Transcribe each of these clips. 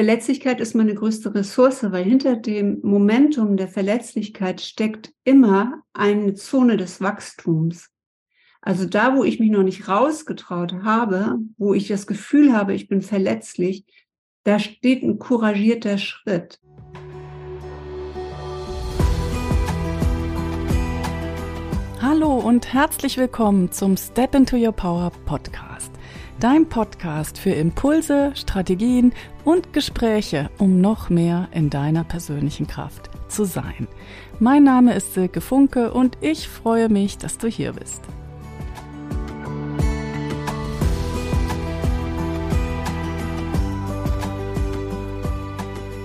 Verletzlichkeit ist meine größte Ressource, weil hinter dem Momentum der Verletzlichkeit steckt immer eine Zone des Wachstums. Also da, wo ich mich noch nicht rausgetraut habe, wo ich das Gefühl habe, ich bin verletzlich, da steht ein couragierter Schritt. Hallo und herzlich willkommen zum Step into Your Power Podcast. Dein Podcast für Impulse, Strategien und Gespräche, um noch mehr in deiner persönlichen Kraft zu sein. Mein Name ist Silke Funke und ich freue mich, dass du hier bist.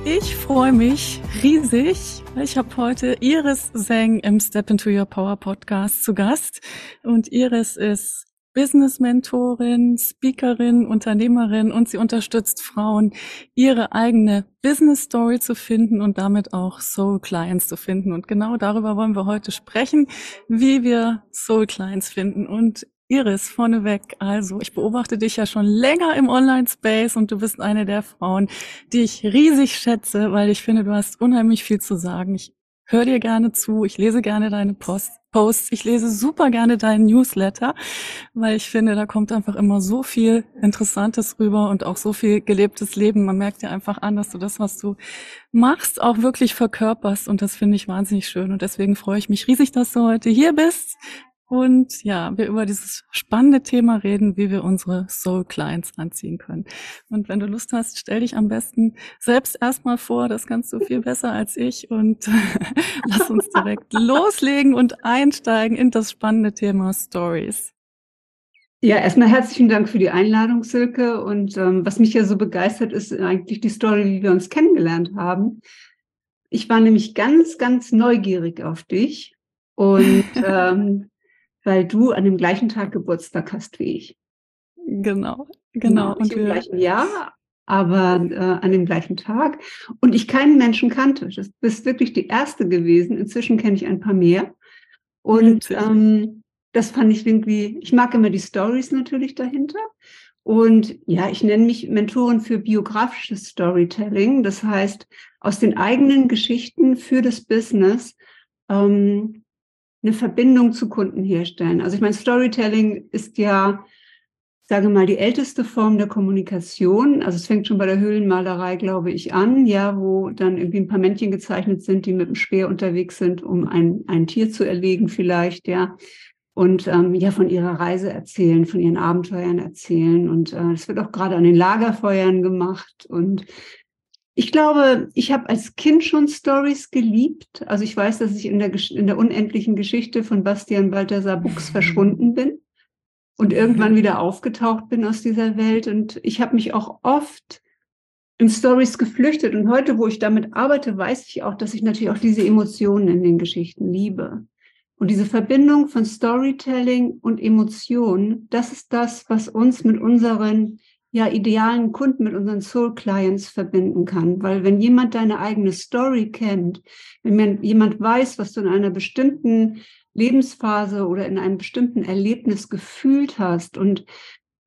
Ich freue mich riesig. Ich habe heute Iris Seng im Step into Your Power Podcast zu Gast. Und Iris ist Business-Mentorin, Speakerin, Unternehmerin und sie unterstützt Frauen, ihre eigene Business-Story zu finden und damit auch Soul-Clients zu finden. Und genau darüber wollen wir heute sprechen, wie wir Soul-Clients finden. Und Iris, vorneweg, also ich beobachte dich ja schon länger im Online-Space und du bist eine der Frauen, die ich riesig schätze, weil ich finde, du hast unheimlich viel zu sagen. Ich höre dir gerne zu, ich lese gerne deine Post, Posts, ich lese super gerne deinen Newsletter, weil ich finde, da kommt einfach immer so viel Interessantes rüber und auch so viel gelebtes Leben. Man merkt dir einfach an, dass du das, was du machst, auch wirklich verkörperst und das finde ich wahnsinnig schön. Und deswegen freue ich mich riesig, dass du heute hier bist und ja, wir über dieses spannende Thema reden, wie wir unsere Soul Clients anziehen können. Und wenn du Lust hast, stell dich am besten selbst erstmal vor, das kannst du viel besser als ich und lass uns direkt loslegen und einsteigen in das spannende Thema Stories. Ja, erstmal herzlichen Dank für die Einladung, Silke. Und ähm, was mich ja so begeistert, ist eigentlich die Story, wie wir uns kennengelernt haben. Ich war nämlich ganz, ganz neugierig auf dich und ähm, weil du an dem gleichen Tag Geburtstag hast wie ich. Genau, genau. Nicht und im gleichen Jahr, aber äh, an dem gleichen Tag. Und ich keinen Menschen kannte. Du bist wirklich die erste gewesen. Inzwischen kenne ich ein paar mehr. Und ähm, das fand ich irgendwie, ich mag immer die Stories natürlich dahinter. Und ja, ich nenne mich Mentorin für biografisches Storytelling. Das heißt, aus den eigenen Geschichten für das Business ähm, eine Verbindung zu Kunden herstellen. Also ich meine, Storytelling ist ja, sage mal, die älteste Form der Kommunikation. Also es fängt schon bei der Höhlenmalerei, glaube ich, an, ja, wo dann irgendwie ein paar Männchen gezeichnet sind, die mit dem Speer unterwegs sind, um ein, ein Tier zu erlegen vielleicht, ja. Und ähm, ja, von ihrer Reise erzählen, von ihren Abenteuern erzählen. Und äh, wird auch gerade an den Lagerfeuern gemacht. Und ich glaube, ich habe als Kind schon Stories geliebt. Also ich weiß, dass ich in der, in der unendlichen Geschichte von Bastian Balthasar Buchs verschwunden bin und irgendwann wieder aufgetaucht bin aus dieser Welt. Und ich habe mich auch oft in Stories geflüchtet. Und heute, wo ich damit arbeite, weiß ich auch, dass ich natürlich auch diese Emotionen in den Geschichten liebe. Und diese Verbindung von Storytelling und Emotionen, das ist das, was uns mit unseren ja, idealen Kunden mit unseren Soul Clients verbinden kann. Weil wenn jemand deine eigene Story kennt, wenn jemand weiß, was du in einer bestimmten Lebensphase oder in einem bestimmten Erlebnis gefühlt hast und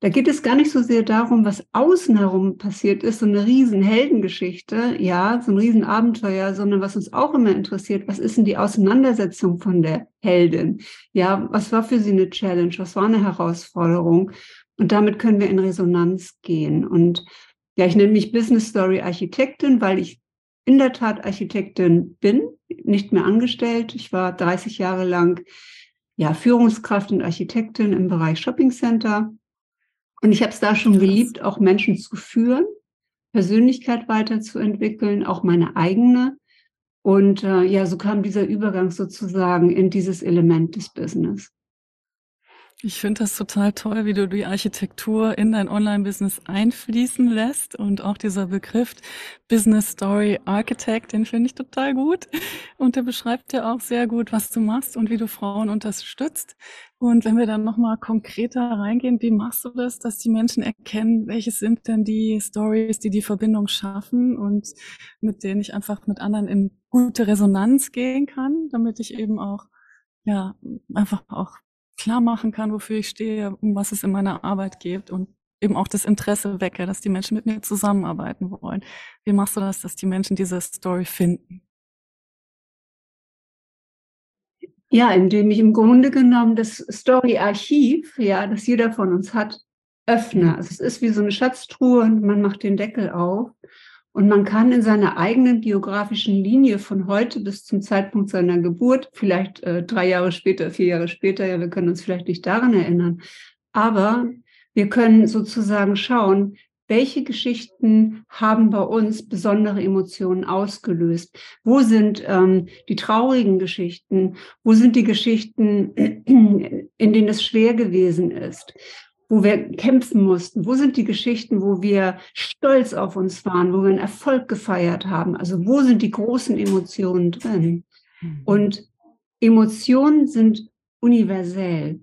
da geht es gar nicht so sehr darum, was außen herum passiert ist, so eine riesen Heldengeschichte, ja, so ein riesen Abenteuer, sondern was uns auch immer interessiert, was ist denn die Auseinandersetzung von der Heldin? Ja, was war für sie eine Challenge? Was war eine Herausforderung? Und damit können wir in Resonanz gehen. Und ja, ich nenne mich Business Story Architektin, weil ich in der Tat Architektin bin, nicht mehr angestellt. Ich war 30 Jahre lang ja, Führungskraft und Architektin im Bereich Shopping Center. Und ich habe es da schon geliebt, auch Menschen zu führen, Persönlichkeit weiterzuentwickeln, auch meine eigene. Und äh, ja, so kam dieser Übergang sozusagen in dieses Element des Business. Ich finde das total toll, wie du die Architektur in dein Online-Business einfließen lässt und auch dieser Begriff Business Story Architect, den finde ich total gut. Und der beschreibt ja auch sehr gut, was du machst und wie du Frauen unterstützt. Und wenn wir dann nochmal konkreter reingehen, wie machst du das, dass die Menschen erkennen, welches sind denn die Stories, die die Verbindung schaffen und mit denen ich einfach mit anderen in gute Resonanz gehen kann, damit ich eben auch ja, einfach auch klar machen kann, wofür ich stehe, um was es in meiner Arbeit geht und eben auch das Interesse wecke, dass die Menschen mit mir zusammenarbeiten wollen. Wie machst du das, dass die Menschen diese Story finden? Ja, indem ich im Grunde genommen das Story-Archiv, ja, das jeder von uns hat, öffne. Mhm. Also es ist wie so eine Schatztruhe und man macht den Deckel auf und man kann in seiner eigenen biografischen Linie von heute bis zum Zeitpunkt seiner Geburt, vielleicht äh, drei Jahre später, vier Jahre später, ja, wir können uns vielleicht nicht daran erinnern, aber wir können sozusagen schauen, welche Geschichten haben bei uns besondere Emotionen ausgelöst? Wo sind ähm, die traurigen Geschichten? Wo sind die Geschichten, in denen es schwer gewesen ist? Wo wir kämpfen mussten? Wo sind die Geschichten, wo wir stolz auf uns waren, wo wir einen Erfolg gefeiert haben? Also wo sind die großen Emotionen drin? Mhm. Und Emotionen sind universell.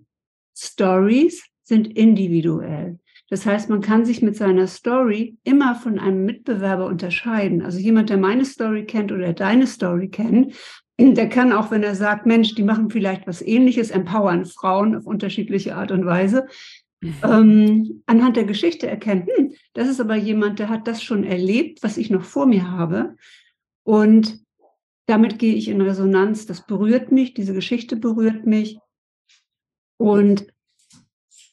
Stories sind individuell. Das heißt, man kann sich mit seiner Story immer von einem Mitbewerber unterscheiden. Also jemand, der meine Story kennt oder deine Story kennt, der kann auch, wenn er sagt, Mensch, die machen vielleicht was ähnliches, empowern Frauen auf unterschiedliche Art und Weise. Ähm, anhand der Geschichte erkennen, hm, das ist aber jemand, der hat das schon erlebt, was ich noch vor mir habe. Und damit gehe ich in Resonanz. Das berührt mich, diese Geschichte berührt mich. Und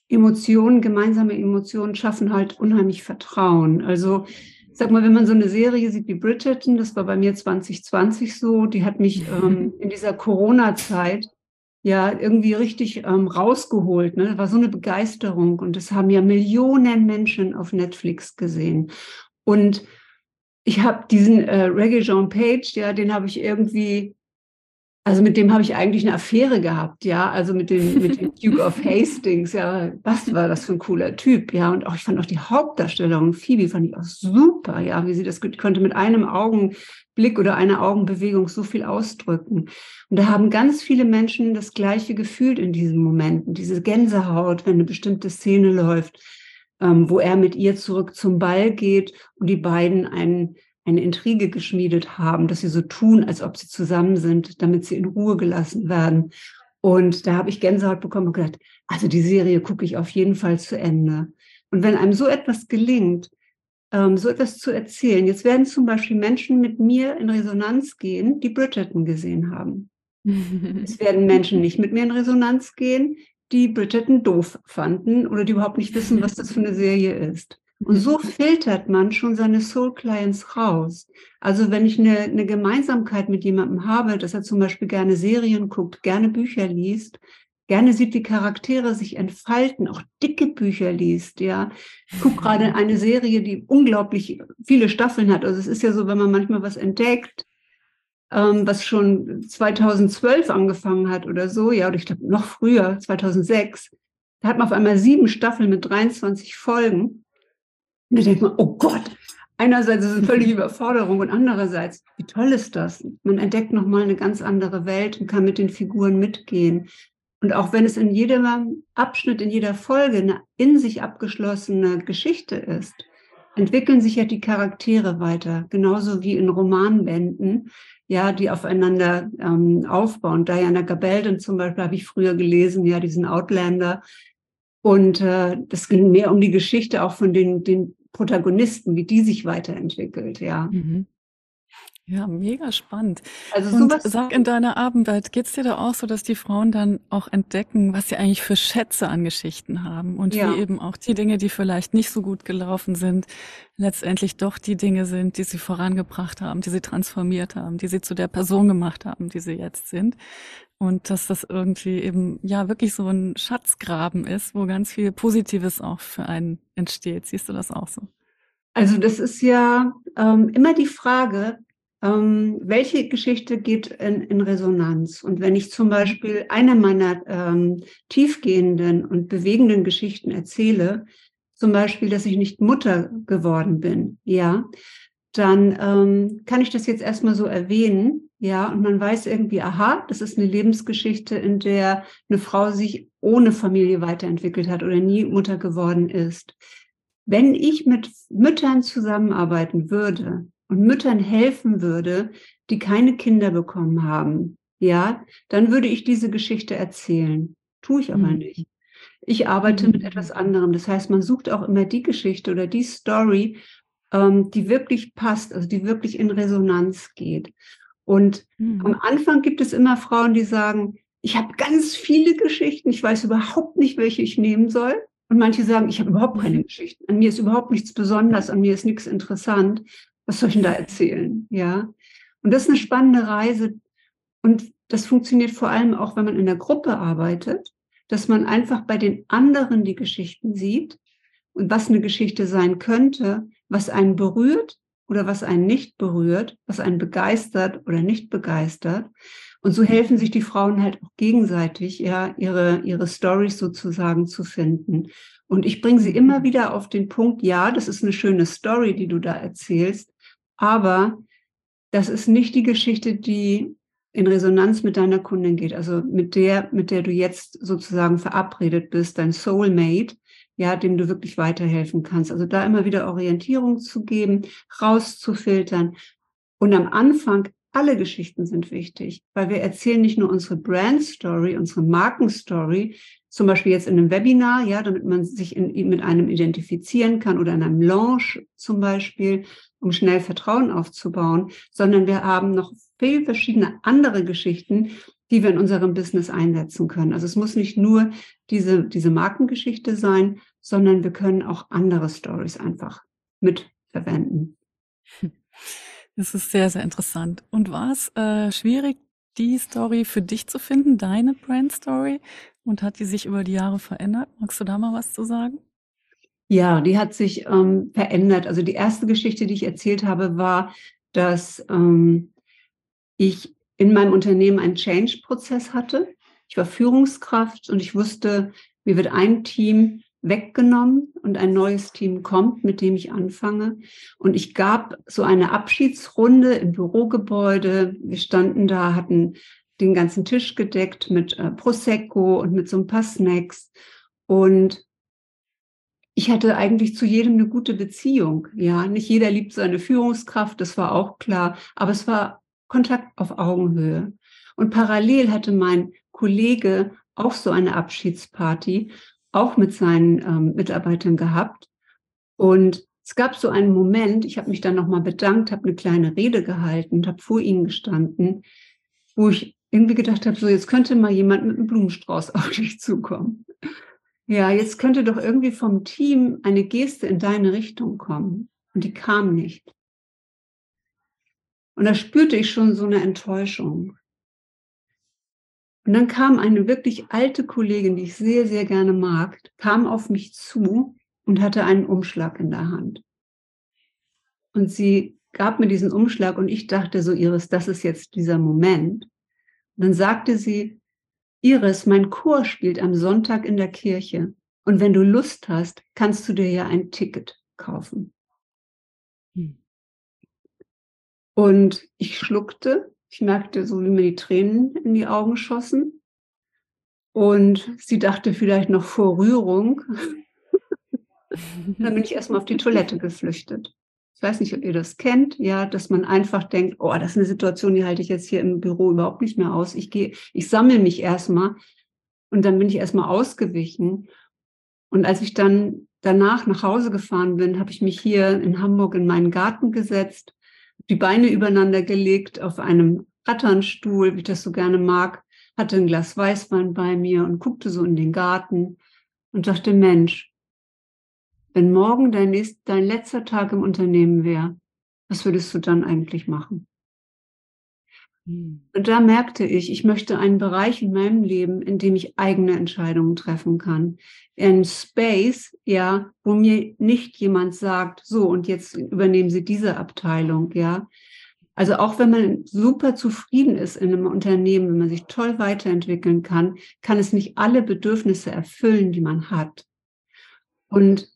Emotionen, gemeinsame Emotionen schaffen halt unheimlich Vertrauen. Also sag mal, wenn man so eine Serie sieht wie Bridgerton, das war bei mir 2020 so, die hat mich ähm, in dieser Corona-Zeit ja irgendwie richtig ähm, rausgeholt. Ne? Das war so eine Begeisterung und das haben ja Millionen Menschen auf Netflix gesehen. Und ich habe diesen äh, Reggae Jean Page, ja, den habe ich irgendwie also mit dem habe ich eigentlich eine Affäre gehabt, ja. Also mit dem, mit dem Duke of Hastings, ja. Was war das für ein cooler Typ, ja. Und auch, ich fand auch die Hauptdarstellerin, Phoebe, fand ich auch super, ja. Wie sie das konnte mit einem Augenblick oder einer Augenbewegung so viel ausdrücken. Und da haben ganz viele Menschen das Gleiche gefühlt in diesen Momenten. Diese Gänsehaut, wenn eine bestimmte Szene läuft, ähm, wo er mit ihr zurück zum Ball geht und die beiden einen eine Intrige geschmiedet haben, dass sie so tun, als ob sie zusammen sind, damit sie in Ruhe gelassen werden. Und da habe ich Gänsehaut bekommen und gedacht, also die Serie gucke ich auf jeden Fall zu Ende. Und wenn einem so etwas gelingt, ähm, so etwas zu erzählen, jetzt werden zum Beispiel Menschen mit mir in Resonanz gehen, die Bridgerton gesehen haben. es werden Menschen nicht mit mir in Resonanz gehen, die Bridgerton doof fanden oder die überhaupt nicht wissen, was das für eine Serie ist. Und so filtert man schon seine Soul Clients raus. Also wenn ich eine, eine Gemeinsamkeit mit jemandem habe, dass er zum Beispiel gerne Serien guckt, gerne Bücher liest, gerne sieht, wie Charaktere sich entfalten, auch dicke Bücher liest, ja. Ich gucke gerade eine Serie, die unglaublich viele Staffeln hat. Also es ist ja so, wenn man manchmal was entdeckt, ähm, was schon 2012 angefangen hat oder so, ja, oder ich glaube noch früher, 2006, da hat man auf einmal sieben Staffeln mit 23 Folgen. Und da denkt man, oh Gott, einerseits ist es eine völlige Überforderung und andererseits, wie toll ist das? Man entdeckt nochmal eine ganz andere Welt und kann mit den Figuren mitgehen. Und auch wenn es in jedem Abschnitt, in jeder Folge eine in sich abgeschlossene Geschichte ist, entwickeln sich ja die Charaktere weiter, genauso wie in Romanbänden, ja, die aufeinander ähm, aufbauen. Diana Gabaldon zum Beispiel habe ich früher gelesen, ja, diesen Outlander. Und äh, das ging mehr um die Geschichte auch von den, den Protagonisten, wie die sich weiterentwickelt, ja. Mhm. Ja, mega spannend. Also und sag in deiner Abendwelt, geht's dir da auch so, dass die Frauen dann auch entdecken, was sie eigentlich für Schätze an Geschichten haben und ja. wie eben auch die Dinge, die vielleicht nicht so gut gelaufen sind, letztendlich doch die Dinge sind, die sie vorangebracht haben, die sie transformiert haben, die sie zu der Person gemacht haben, die sie jetzt sind. Und dass das irgendwie eben ja wirklich so ein Schatzgraben ist, wo ganz viel Positives auch für einen entsteht. Siehst du das auch so? Also das ist ja ähm, immer die Frage, ähm, welche Geschichte geht in, in, Resonanz? Und wenn ich zum Beispiel eine meiner ähm, tiefgehenden und bewegenden Geschichten erzähle, zum Beispiel, dass ich nicht Mutter geworden bin, ja, dann ähm, kann ich das jetzt erstmal so erwähnen, ja, und man weiß irgendwie, aha, das ist eine Lebensgeschichte, in der eine Frau sich ohne Familie weiterentwickelt hat oder nie Mutter geworden ist. Wenn ich mit Müttern zusammenarbeiten würde und Müttern helfen würde, die keine Kinder bekommen haben, ja, dann würde ich diese Geschichte erzählen. Tue ich aber mhm. nicht. Ich arbeite mit etwas anderem. Das heißt, man sucht auch immer die Geschichte oder die Story, ähm, die wirklich passt, also die wirklich in Resonanz geht. Und mhm. am Anfang gibt es immer Frauen, die sagen, ich habe ganz viele Geschichten, ich weiß überhaupt nicht, welche ich nehmen soll. Und manche sagen, ich habe überhaupt keine mhm. Geschichten. An mir ist überhaupt nichts Besonderes, an mir ist nichts interessant. Was soll ich denn da erzählen? Ja. Und das ist eine spannende Reise. Und das funktioniert vor allem auch, wenn man in der Gruppe arbeitet, dass man einfach bei den anderen die Geschichten sieht und was eine Geschichte sein könnte, was einen berührt oder was einen nicht berührt, was einen begeistert oder nicht begeistert. Und so helfen sich die Frauen halt auch gegenseitig, ja, ihre, ihre Stories sozusagen zu finden. Und ich bringe sie immer wieder auf den Punkt, ja, das ist eine schöne Story, die du da erzählst, aber das ist nicht die Geschichte, die in Resonanz mit deiner Kundin geht, also mit der, mit der du jetzt sozusagen verabredet bist, dein Soulmate, ja, dem du wirklich weiterhelfen kannst. Also da immer wieder Orientierung zu geben, rauszufiltern und am Anfang alle Geschichten sind wichtig, weil wir erzählen nicht nur unsere Brand Story, unsere Markenstory, zum Beispiel jetzt in einem Webinar, ja, damit man sich in, mit einem identifizieren kann oder in einem Launch zum Beispiel, um schnell Vertrauen aufzubauen, sondern wir haben noch viel verschiedene andere Geschichten, die wir in unserem Business einsetzen können. Also es muss nicht nur diese, diese Markengeschichte sein, sondern wir können auch andere Stories einfach mit verwenden. Das ist sehr, sehr interessant. Und war es äh, schwierig, die Story für dich zu finden, deine Brand Story? Und hat die sich über die Jahre verändert? Magst du da mal was zu sagen? Ja, die hat sich ähm, verändert. Also die erste Geschichte, die ich erzählt habe, war, dass ähm, ich in meinem Unternehmen einen Change-Prozess hatte. Ich war Führungskraft und ich wusste, mir wird ein Team weggenommen und ein neues Team kommt, mit dem ich anfange. Und ich gab so eine Abschiedsrunde im Bürogebäude. Wir standen da, hatten den ganzen Tisch gedeckt mit äh, Prosecco und mit so ein paar Snacks. Und ich hatte eigentlich zu jedem eine gute Beziehung. Ja, nicht jeder liebt seine Führungskraft, das war auch klar, aber es war Kontakt auf Augenhöhe. Und parallel hatte mein Kollege auch so eine Abschiedsparty auch mit seinen ähm, Mitarbeitern gehabt. Und es gab so einen Moment, ich habe mich dann nochmal bedankt, habe eine kleine Rede gehalten, habe vor ihnen gestanden, wo ich irgendwie gedacht habe, so jetzt könnte mal jemand mit einem Blumenstrauß auf dich zukommen. Ja, jetzt könnte doch irgendwie vom Team eine Geste in deine Richtung kommen. Und die kam nicht. Und da spürte ich schon so eine Enttäuschung. Und dann kam eine wirklich alte Kollegin, die ich sehr, sehr gerne mag, kam auf mich zu und hatte einen Umschlag in der Hand. Und sie gab mir diesen Umschlag und ich dachte so, Iris, das ist jetzt dieser Moment. Dann sagte sie, Iris, mein Chor spielt am Sonntag in der Kirche. Und wenn du Lust hast, kannst du dir ja ein Ticket kaufen. Hm. Und ich schluckte ich merkte so, wie mir die Tränen in die Augen schossen. Und sie dachte vielleicht noch vor Rührung. Dann bin ich erstmal auf die Toilette geflüchtet. Ich weiß nicht, ob ihr das kennt, ja, dass man einfach denkt, oh, das ist eine Situation, die halte ich jetzt hier im Büro überhaupt nicht mehr aus. Ich gehe, ich sammle mich erstmal und dann bin ich erstmal ausgewichen. Und als ich dann danach nach Hause gefahren bin, habe ich mich hier in Hamburg in meinen Garten gesetzt die Beine übereinander gelegt auf einem Ratternstuhl, wie ich das so gerne mag, hatte ein Glas Weißwein bei mir und guckte so in den Garten und dachte, Mensch, wenn morgen dein, nächst, dein letzter Tag im Unternehmen wäre, was würdest du dann eigentlich machen? Hm. Und da merkte ich, ich möchte einen Bereich in meinem Leben, in dem ich eigene Entscheidungen treffen kann. Ein Space, ja, wo mir nicht jemand sagt, so, und jetzt übernehmen Sie diese Abteilung, ja. Also auch wenn man super zufrieden ist in einem Unternehmen, wenn man sich toll weiterentwickeln kann, kann es nicht alle Bedürfnisse erfüllen, die man hat. Und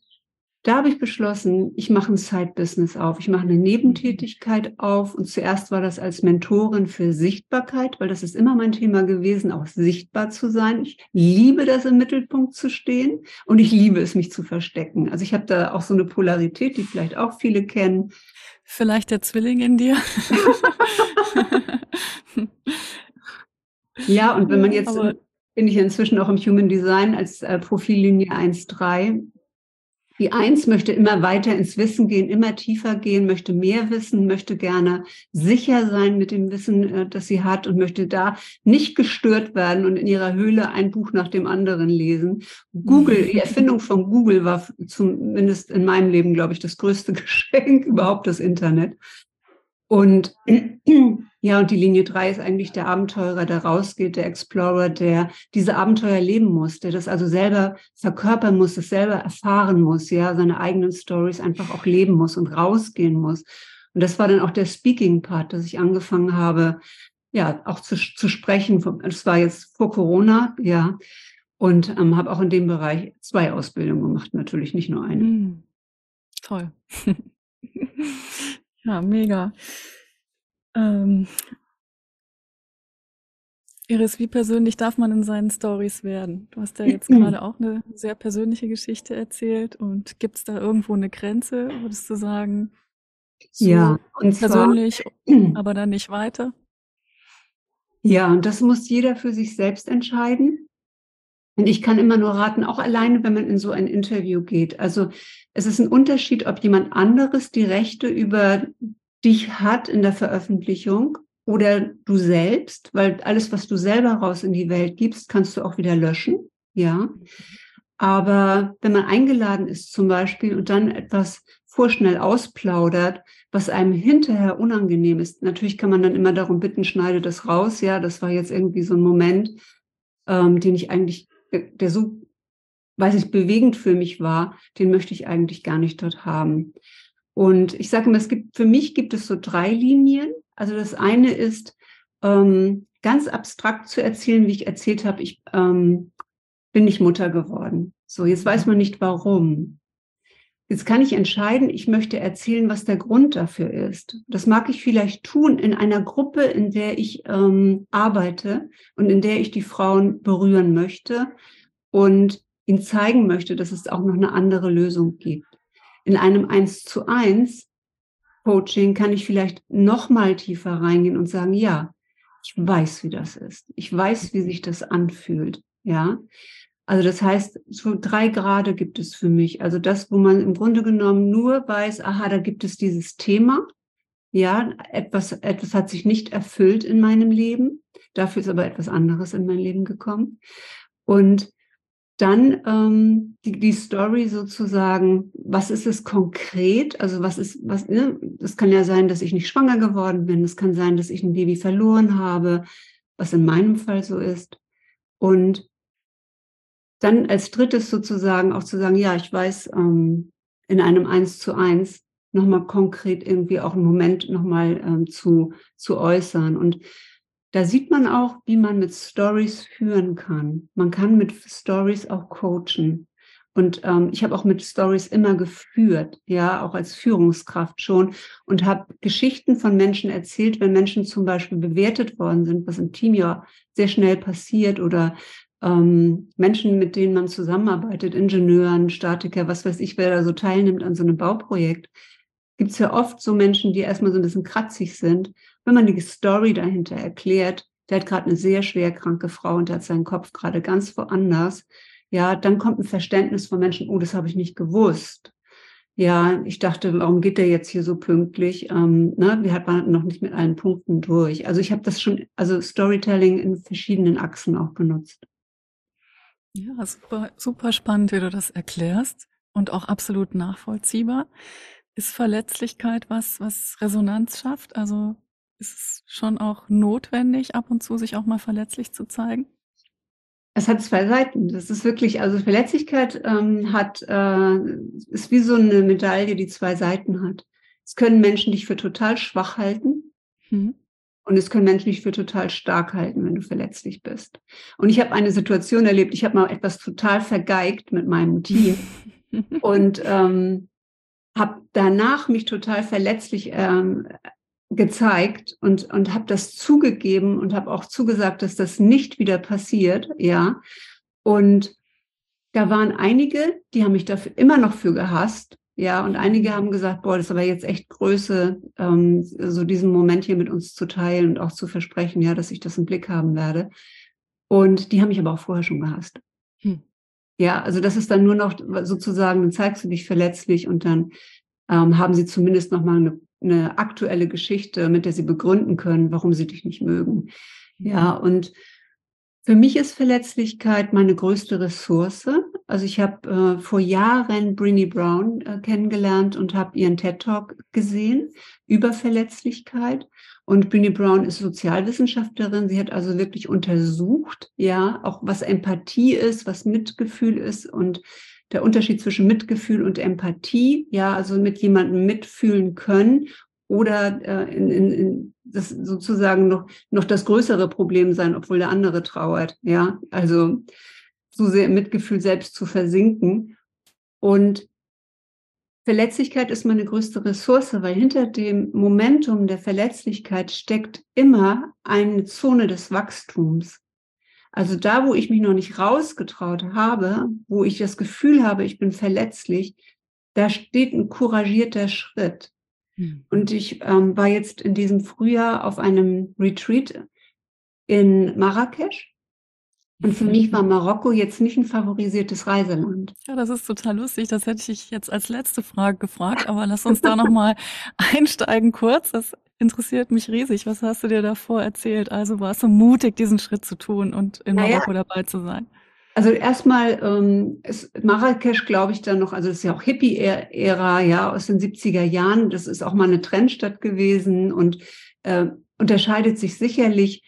da habe ich beschlossen, ich mache ein Side-Business auf. Ich mache eine Nebentätigkeit auf. Und zuerst war das als Mentorin für Sichtbarkeit, weil das ist immer mein Thema gewesen, auch sichtbar zu sein. Ich liebe das im Mittelpunkt zu stehen und ich liebe es, mich zu verstecken. Also ich habe da auch so eine Polarität, die vielleicht auch viele kennen. Vielleicht der Zwilling in dir. ja, und wenn man jetzt bin ich inzwischen auch im Human Design als äh, Profillinie 1.3. Die Eins möchte immer weiter ins Wissen gehen, immer tiefer gehen, möchte mehr wissen, möchte gerne sicher sein mit dem Wissen, äh, das sie hat und möchte da nicht gestört werden und in ihrer Höhle ein Buch nach dem anderen lesen. Google, die Erfindung von Google war zumindest in meinem Leben, glaube ich, das größte Geschenk überhaupt, das Internet. Und ja, und die Linie drei ist eigentlich der Abenteurer, der rausgeht, der Explorer, der diese Abenteuer leben muss, der das also selber verkörpern muss, das selber erfahren muss, ja, seine eigenen Stories einfach auch leben muss und rausgehen muss. Und das war dann auch der Speaking-Part, dass ich angefangen habe, ja, auch zu, zu sprechen. Das war jetzt vor Corona, ja. Und ähm, habe auch in dem Bereich zwei Ausbildungen gemacht, natürlich nicht nur eine. Mm, toll. Ja, mega. Ähm, Iris, wie persönlich darf man in seinen Stories werden? Du hast ja jetzt gerade auch eine sehr persönliche Geschichte erzählt und gibt es da irgendwo eine Grenze, würdest du sagen? So ja, und persönlich, aber dann nicht weiter? Ja, und das muss jeder für sich selbst entscheiden. Und ich kann immer nur raten, auch alleine, wenn man in so ein Interview geht. Also es ist ein Unterschied, ob jemand anderes die Rechte über dich hat in der Veröffentlichung oder du selbst, weil alles, was du selber raus in die Welt gibst, kannst du auch wieder löschen. Ja. Aber wenn man eingeladen ist zum Beispiel und dann etwas vorschnell ausplaudert, was einem hinterher unangenehm ist, natürlich kann man dann immer darum bitten, schneide das raus. Ja, das war jetzt irgendwie so ein Moment, ähm, den ich eigentlich, der so weiß ich, bewegend für mich war, den möchte ich eigentlich gar nicht dort haben. Und ich sage immer, es gibt, für mich gibt es so drei Linien. Also das eine ist, ähm, ganz abstrakt zu erzählen, wie ich erzählt habe, ich ähm, bin nicht Mutter geworden. So, jetzt weiß man nicht warum. Jetzt kann ich entscheiden, ich möchte erzählen, was der Grund dafür ist. Das mag ich vielleicht tun in einer Gruppe, in der ich ähm, arbeite und in der ich die Frauen berühren möchte. Und ihnen zeigen möchte, dass es auch noch eine andere Lösung gibt. In einem Eins zu eins Coaching kann ich vielleicht noch mal tiefer reingehen und sagen, ja, ich weiß, wie das ist. Ich weiß, wie sich das anfühlt. Ja. Also das heißt, so drei Grade gibt es für mich. Also das, wo man im Grunde genommen nur weiß, aha, da gibt es dieses Thema. Ja, etwas, etwas hat sich nicht erfüllt in meinem Leben. Dafür ist aber etwas anderes in mein Leben gekommen. Und dann ähm, die, die Story sozusagen, was ist es konkret? Also was ist, was, ne? das kann ja sein, dass ich nicht schwanger geworden bin. Es kann sein, dass ich ein Baby verloren habe, was in meinem Fall so ist. Und dann als drittes sozusagen auch zu sagen, ja, ich weiß, ähm, in einem Eins zu eins nochmal konkret irgendwie auch einen Moment nochmal ähm, zu, zu äußern. Und da sieht man auch, wie man mit Stories führen kann. Man kann mit Stories auch coachen. Und ähm, ich habe auch mit Stories immer geführt, ja, auch als Führungskraft schon und habe Geschichten von Menschen erzählt, wenn Menschen zum Beispiel bewertet worden sind, was im Team ja sehr schnell passiert oder ähm, Menschen, mit denen man zusammenarbeitet, Ingenieuren, Statiker, was weiß ich, wer da so teilnimmt an so einem Bauprojekt, gibt es ja oft so Menschen, die erstmal so ein bisschen kratzig sind wenn man die Story dahinter erklärt, der hat gerade eine sehr schwer kranke Frau und der hat seinen Kopf gerade ganz woanders, ja, dann kommt ein Verständnis von Menschen, oh, das habe ich nicht gewusst. Ja, ich dachte, warum geht der jetzt hier so pünktlich? Ähm, ne, wir hatten noch nicht mit allen Punkten durch. Also ich habe das schon, also Storytelling in verschiedenen Achsen auch benutzt. Ja, super, super spannend, wie du das erklärst und auch absolut nachvollziehbar. Ist Verletzlichkeit was, was Resonanz schafft? Also ist es schon auch notwendig, ab und zu sich auch mal verletzlich zu zeigen? Es hat zwei Seiten. Das ist wirklich, also Verletzlichkeit ähm, hat, äh, ist wie so eine Medaille, die zwei Seiten hat. Es können Menschen dich für total schwach halten. Mhm. Und es können Menschen dich für total stark halten, wenn du verletzlich bist. Und ich habe eine Situation erlebt, ich habe mal etwas total vergeigt mit meinem Team und ähm, habe danach mich total verletzlich ähm, gezeigt und, und habe das zugegeben und habe auch zugesagt, dass das nicht wieder passiert, ja. Und da waren einige, die haben mich dafür immer noch für gehasst, ja, und einige haben gesagt, boah, das ist aber jetzt echt Größe, ähm, so diesen Moment hier mit uns zu teilen und auch zu versprechen, ja, dass ich das im Blick haben werde. Und die haben mich aber auch vorher schon gehasst. Hm. Ja, also das ist dann nur noch sozusagen, dann zeigst du dich verletzlich und dann ähm, haben sie zumindest noch mal eine, eine aktuelle Geschichte, mit der sie begründen können, warum sie dich nicht mögen. Ja, und für mich ist Verletzlichkeit meine größte Ressource. Also ich habe äh, vor Jahren Brinny Brown äh, kennengelernt und habe ihren TED Talk gesehen über Verletzlichkeit. Und Brinny Brown ist Sozialwissenschaftlerin. Sie hat also wirklich untersucht, ja, auch was Empathie ist, was Mitgefühl ist und der Unterschied zwischen Mitgefühl und Empathie, ja, also mit jemandem mitfühlen können oder äh, in, in, in das sozusagen noch, noch das größere Problem sein, obwohl der andere trauert. Ja, also so sehr im Mitgefühl selbst zu versinken. Und Verletzlichkeit ist meine größte Ressource, weil hinter dem Momentum der Verletzlichkeit steckt immer eine Zone des Wachstums. Also da, wo ich mich noch nicht rausgetraut habe, wo ich das Gefühl habe, ich bin verletzlich, da steht ein couragierter Schritt. Hm. Und ich ähm, war jetzt in diesem Frühjahr auf einem Retreat in Marrakesch. Und für mich war Marokko jetzt nicht ein favorisiertes Reiseland. Ja, das ist total lustig. Das hätte ich jetzt als letzte Frage gefragt, aber lass uns da nochmal einsteigen kurz. Das interessiert mich riesig. Was hast du dir davor erzählt? Also warst du mutig, diesen Schritt zu tun und in naja, Marokko dabei zu sein? Also erstmal ähm, ist Marrakesch, glaube ich, dann noch, also das ist ja auch Hippie-Ära, ja, aus den 70er Jahren. Das ist auch mal eine Trendstadt gewesen und äh, unterscheidet sich sicherlich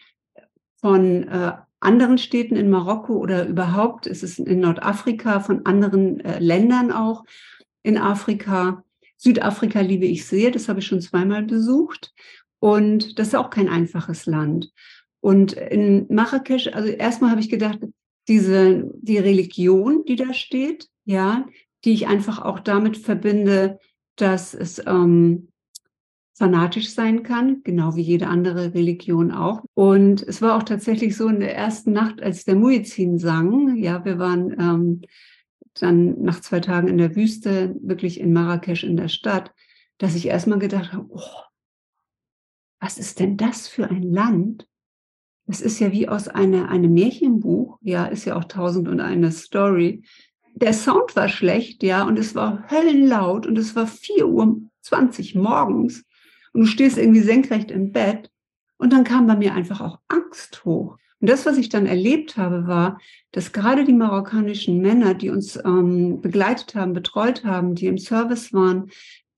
von äh, anderen Städten in Marokko oder überhaupt ist es in Nordafrika, von anderen äh, Ländern auch in Afrika. Südafrika liebe ich sehr, das habe ich schon zweimal besucht. Und das ist auch kein einfaches Land. Und in Marrakesch, also erstmal habe ich gedacht, diese, die Religion, die da steht, ja, die ich einfach auch damit verbinde, dass es ähm, fanatisch sein kann, genau wie jede andere Religion auch. Und es war auch tatsächlich so in der ersten Nacht, als der Muezzin sang, ja, wir waren ähm, dann nach zwei Tagen in der Wüste, wirklich in Marrakesch in der Stadt, dass ich erstmal gedacht habe, oh, was ist denn das für ein Land? Es ist ja wie aus einer, einem Märchenbuch, ja, ist ja auch tausend und eine Story. Der Sound war schlecht, ja, und es war höllenlaut und es war 4 Uhr 20 morgens und du stehst irgendwie senkrecht im Bett und dann kam bei mir einfach auch Angst hoch. Und das, was ich dann erlebt habe, war, dass gerade die marokkanischen Männer, die uns ähm, begleitet haben, betreut haben, die im Service waren,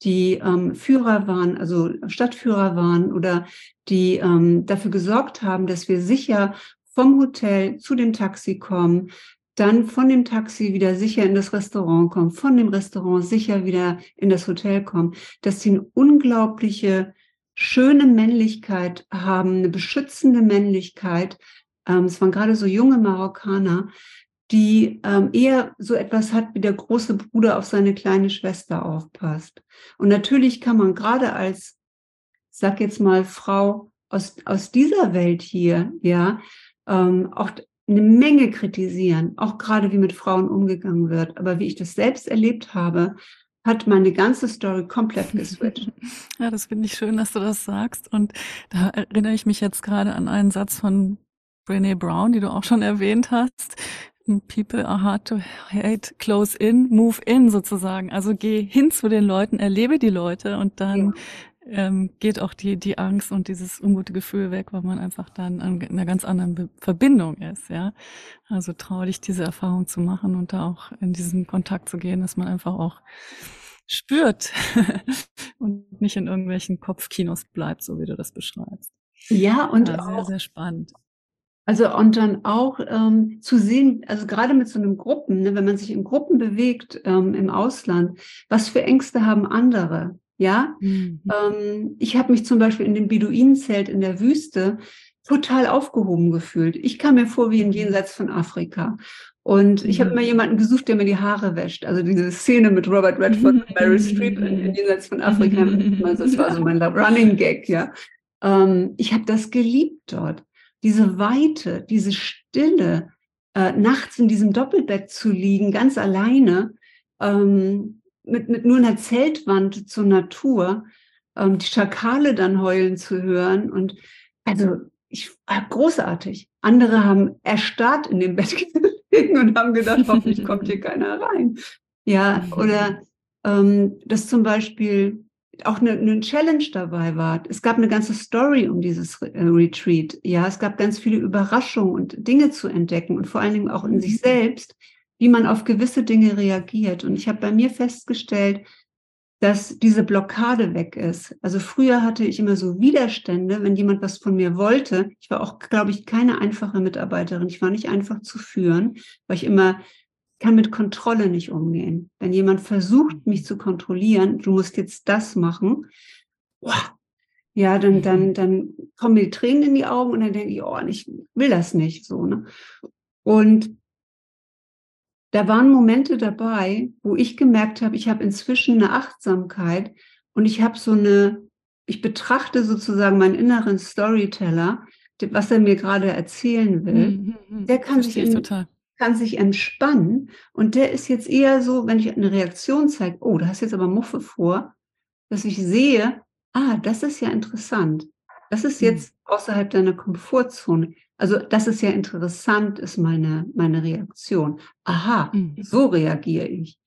die ähm, Führer waren, also Stadtführer waren oder die ähm, dafür gesorgt haben, dass wir sicher vom Hotel zu dem Taxi kommen, dann von dem Taxi wieder sicher in das Restaurant kommen, von dem Restaurant sicher wieder in das Hotel kommen, dass sie eine unglaubliche, schöne Männlichkeit haben, eine beschützende Männlichkeit. Ähm, es waren gerade so junge Marokkaner, die ähm, eher so etwas hat, wie der große Bruder auf seine kleine Schwester aufpasst. Und natürlich kann man gerade als, sag jetzt mal, Frau aus, aus dieser Welt hier, ja, ähm, auch eine Menge kritisieren, auch gerade wie mit Frauen umgegangen wird. Aber wie ich das selbst erlebt habe, hat meine ganze Story komplett geswitcht. Ja, das finde ich schön, dass du das sagst. Und da erinnere ich mich jetzt gerade an einen Satz von Brené Brown, die du auch schon erwähnt hast. People are hard to hate, close in, move in sozusagen. Also geh hin zu den Leuten, erlebe die Leute und dann ja. Ähm, geht auch die, die Angst und dieses ungute Gefühl weg, weil man einfach dann an einer ganz anderen Be Verbindung ist, ja. Also trau dich, diese Erfahrung zu machen und da auch in diesen Kontakt zu gehen, dass man einfach auch spürt und nicht in irgendwelchen Kopfkinos bleibt, so wie du das beschreibst. Ja, und ja, sehr, auch, sehr spannend. Also und dann auch ähm, zu sehen, also gerade mit so einem Gruppen, ne, wenn man sich in Gruppen bewegt ähm, im Ausland, was für Ängste haben andere? Ja, mhm. ähm, ich habe mich zum Beispiel in dem Beduinenzelt in der Wüste total aufgehoben gefühlt. Ich kam mir vor wie in Jenseits von Afrika. Und ich habe mhm. immer jemanden gesucht, der mir die Haare wäscht. Also diese Szene mit Robert Redford und Mary Streep in, in Jenseits von Afrika, das war so mein Running Gag, ja. Ähm, ich habe das geliebt dort diese Weite, diese Stille, äh, nachts in diesem Doppelbett zu liegen, ganz alleine, ähm, mit, mit nur einer Zeltwand zur Natur, ähm, die Schakale dann heulen zu hören. Und also ich war großartig. Andere haben erstarrt in dem Bett gelegen und haben gedacht, hoffentlich kommt hier keiner rein. Ja, oder ähm, dass zum Beispiel auch eine, eine Challenge dabei war. Es gab eine ganze Story um dieses äh, Retreat. Ja, es gab ganz viele Überraschungen und Dinge zu entdecken und vor allen Dingen auch in sich mhm. selbst, wie man auf gewisse Dinge reagiert. Und ich habe bei mir festgestellt, dass diese Blockade weg ist. Also früher hatte ich immer so Widerstände, wenn jemand was von mir wollte. Ich war auch, glaube ich, keine einfache Mitarbeiterin. Ich war nicht einfach zu führen, weil ich immer kann mit Kontrolle nicht umgehen. Wenn jemand versucht, mich zu kontrollieren, du musst jetzt das machen, ja, dann, mhm. dann, dann kommen mir die Tränen in die Augen und dann denke ich, oh, ich will das nicht so. Ne? Und da waren Momente dabei, wo ich gemerkt habe, ich habe inzwischen eine Achtsamkeit und ich habe so eine, ich betrachte sozusagen meinen inneren Storyteller, was er mir gerade erzählen will. Mhm, mhm. der kann sich in, kann sich entspannen und der ist jetzt eher so, wenn ich eine Reaktion zeige, oh, da hast jetzt aber Muffe vor, dass ich sehe, ah, das ist ja interessant. Das ist jetzt außerhalb deiner Komfortzone. Also das ist ja interessant, ist meine, meine Reaktion. Aha, mhm. so reagiere ich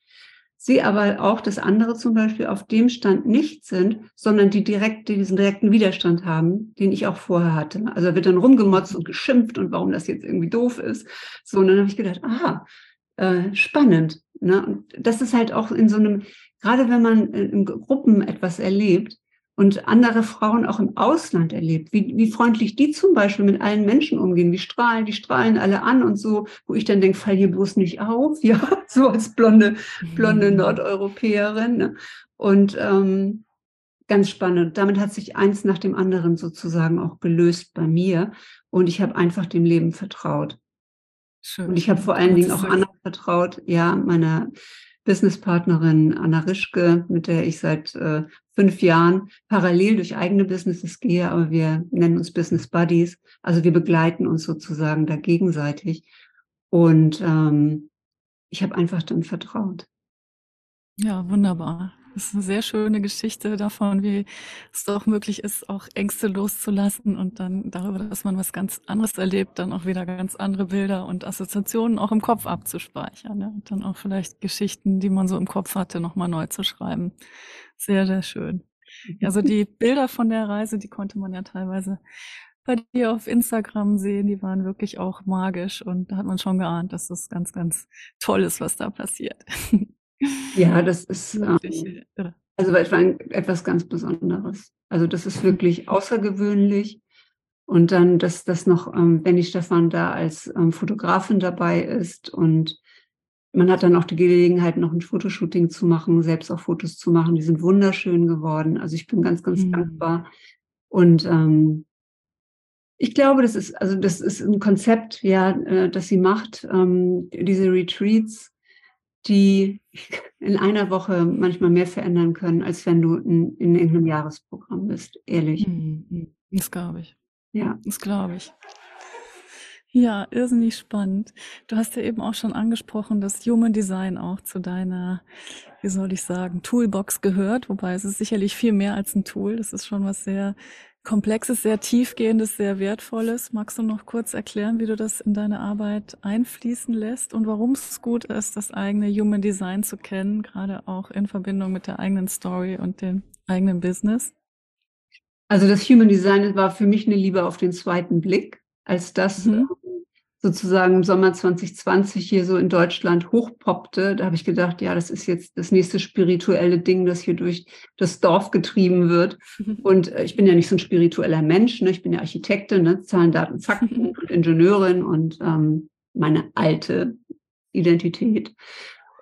sie aber auch, dass andere zum Beispiel auf dem Stand nicht sind, sondern die direkt diesen direkten Widerstand haben, den ich auch vorher hatte. Also wird dann rumgemotzt und geschimpft und warum das jetzt irgendwie doof ist. So, und dann habe ich gedacht, aha, äh, spannend. Ne? Und das ist halt auch in so einem, gerade wenn man in Gruppen etwas erlebt, und andere Frauen auch im Ausland erlebt, wie, wie freundlich die zum Beispiel mit allen Menschen umgehen, wie strahlen, die strahlen alle an und so, wo ich dann denke, fall hier bloß nicht auf, ja, so als blonde, blonde mhm. Nordeuropäerin. Ne? Und ähm, ganz spannend. Damit hat sich eins nach dem anderen sozusagen auch gelöst bei mir und ich habe einfach dem Leben vertraut. Schön. Und ich habe vor allen Dingen auch anderen vertraut, ja, meiner Businesspartnerin Anna Rischke, mit der ich seit äh, fünf Jahren parallel durch eigene Businesses gehe, aber wir nennen uns Business Buddies. Also wir begleiten uns sozusagen da gegenseitig. Und ähm, ich habe einfach dann vertraut. Ja, wunderbar. Das ist eine sehr schöne Geschichte davon, wie es doch möglich ist, auch Ängste loszulassen und dann darüber, dass man was ganz anderes erlebt, dann auch wieder ganz andere Bilder und Assoziationen auch im Kopf abzuspeichern. Ja? Und dann auch vielleicht Geschichten, die man so im Kopf hatte, nochmal neu zu schreiben. Sehr, sehr schön. Also die Bilder von der Reise, die konnte man ja teilweise bei dir auf Instagram sehen, die waren wirklich auch magisch und da hat man schon geahnt, dass das ganz, ganz toll ist, was da passiert. Ja, das ist ähm, also etwas ganz Besonderes. Also das ist wirklich außergewöhnlich. Und dann, dass das noch, ähm, die Stefan da als ähm, Fotografin dabei ist und man hat dann auch die Gelegenheit, noch ein Fotoshooting zu machen, selbst auch Fotos zu machen. Die sind wunderschön geworden. Also ich bin ganz, ganz mhm. dankbar. Und ähm, ich glaube, das ist, also das ist ein Konzept, ja, äh, das sie macht, ähm, diese Retreats die in einer Woche manchmal mehr verändern können, als wenn du in, in irgendeinem Jahresprogramm bist, ehrlich. Mhm. Das glaube ich. Ja. Das glaube ich. Ja, irrsinnig spannend. Du hast ja eben auch schon angesprochen, dass Human Design auch zu deiner, wie soll ich sagen, Toolbox gehört, wobei es ist sicherlich viel mehr als ein Tool. Das ist schon was sehr Komplexes, sehr tiefgehendes, sehr wertvolles. Magst du noch kurz erklären, wie du das in deine Arbeit einfließen lässt und warum es gut ist, das eigene Human Design zu kennen, gerade auch in Verbindung mit der eigenen Story und dem eigenen Business? Also das Human Design war für mich eine Liebe auf den zweiten Blick, als das mhm sozusagen im Sommer 2020 hier so in Deutschland hochpoppte, da habe ich gedacht, ja, das ist jetzt das nächste spirituelle Ding, das hier durch das Dorf getrieben wird. Und äh, ich bin ja nicht so ein spiritueller Mensch, ne? ich bin ja Architektin, ne? Zahlen, Daten, Fakten und Ingenieurin und ähm, meine alte Identität.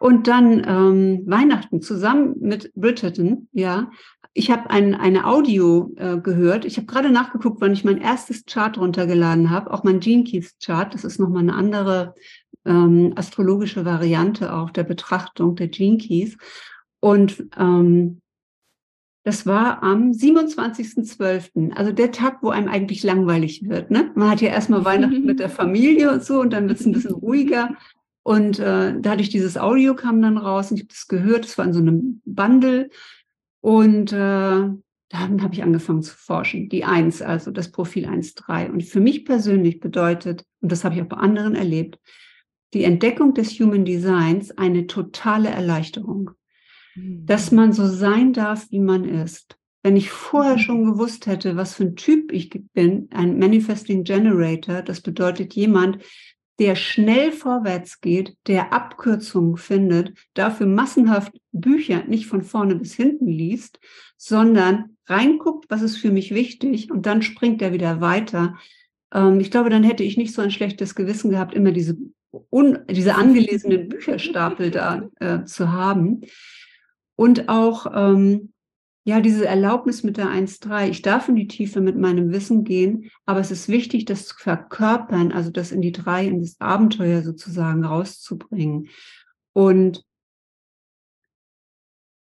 Und dann ähm, Weihnachten zusammen mit Bridgerton, ja, ich habe ein, eine Audio äh, gehört. Ich habe gerade nachgeguckt, wann ich mein erstes Chart runtergeladen habe, auch mein Gene Keys Chart. Das ist nochmal eine andere ähm, astrologische Variante auch der Betrachtung der Gene Keys. Und ähm, das war am 27.12., also der Tag, wo einem eigentlich langweilig wird. Ne? Man hat ja erstmal Weihnachten mit der Familie und so und dann wird es ein bisschen ruhiger. Und äh, dadurch dieses Audio kam dann raus und ich habe das gehört, es war in so einem Bundle und äh, da dann habe ich angefangen zu forschen. Die Eins, also das Profil 1.3. Und für mich persönlich bedeutet, und das habe ich auch bei anderen erlebt, die Entdeckung des Human Designs eine totale Erleichterung. Mhm. Dass man so sein darf, wie man ist. Wenn ich vorher mhm. schon gewusst hätte, was für ein Typ ich bin, ein Manifesting Generator, das bedeutet jemand, der schnell vorwärts geht, der Abkürzungen findet, dafür massenhaft Bücher nicht von vorne bis hinten liest, sondern reinguckt, was ist für mich wichtig und dann springt er wieder weiter. Ähm, ich glaube, dann hätte ich nicht so ein schlechtes Gewissen gehabt, immer diese, diese angelesenen Bücherstapel da äh, zu haben. Und auch ähm, ja, diese Erlaubnis mit der 1.3. Ich darf in die Tiefe mit meinem Wissen gehen, aber es ist wichtig, das zu verkörpern, also das in die drei, in das Abenteuer sozusagen rauszubringen. Und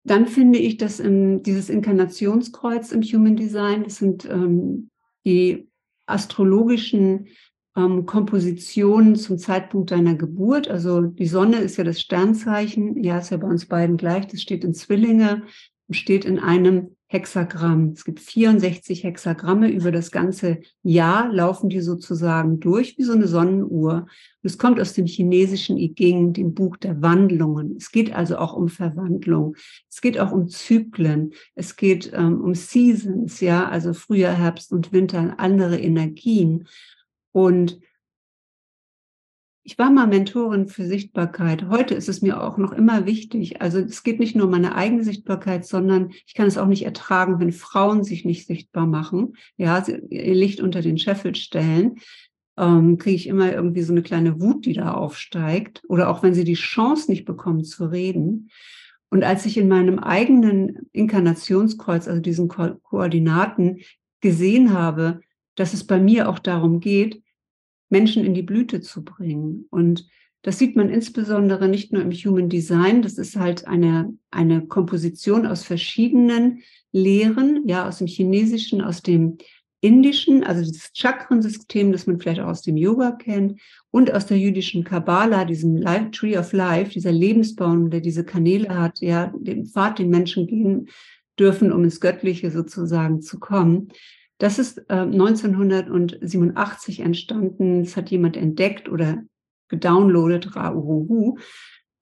dann finde ich, dass in, dieses Inkarnationskreuz im Human Design, das sind ähm, die astrologischen ähm, Kompositionen zum Zeitpunkt deiner Geburt. Also die Sonne ist ja das Sternzeichen, ja, ist ja bei uns beiden gleich, das steht in Zwillinge steht in einem Hexagramm. Es gibt 64 Hexagramme über das ganze Jahr, laufen die sozusagen durch wie so eine Sonnenuhr. Und es kommt aus dem chinesischen I Ching, dem Buch der Wandlungen. Es geht also auch um Verwandlung. Es geht auch um Zyklen. Es geht ähm, um Seasons, ja, also Frühjahr, Herbst und Winter, andere Energien. Und ich war mal Mentorin für Sichtbarkeit. Heute ist es mir auch noch immer wichtig. Also es geht nicht nur um meine eigene Sichtbarkeit, sondern ich kann es auch nicht ertragen, wenn Frauen sich nicht sichtbar machen, ja, ihr Licht unter den Scheffel stellen. Ähm, kriege ich immer irgendwie so eine kleine Wut, die da aufsteigt. Oder auch wenn sie die Chance nicht bekommen zu reden. Und als ich in meinem eigenen Inkarnationskreuz, also diesen Ko Koordinaten, gesehen habe, dass es bei mir auch darum geht, Menschen in die Blüte zu bringen. Und das sieht man insbesondere nicht nur im Human Design, das ist halt eine, eine Komposition aus verschiedenen Lehren, ja, aus dem Chinesischen, aus dem Indischen, also das Chakrensystem, das man vielleicht auch aus dem Yoga kennt, und aus der jüdischen Kabbala, diesem Life, Tree of Life, dieser Lebensbaum, der diese Kanäle hat, ja, den Pfad, den Menschen gehen dürfen, um ins Göttliche sozusagen zu kommen. Das ist äh, 1987 entstanden. Das hat jemand entdeckt oder gedownloadet, Rauhuhu.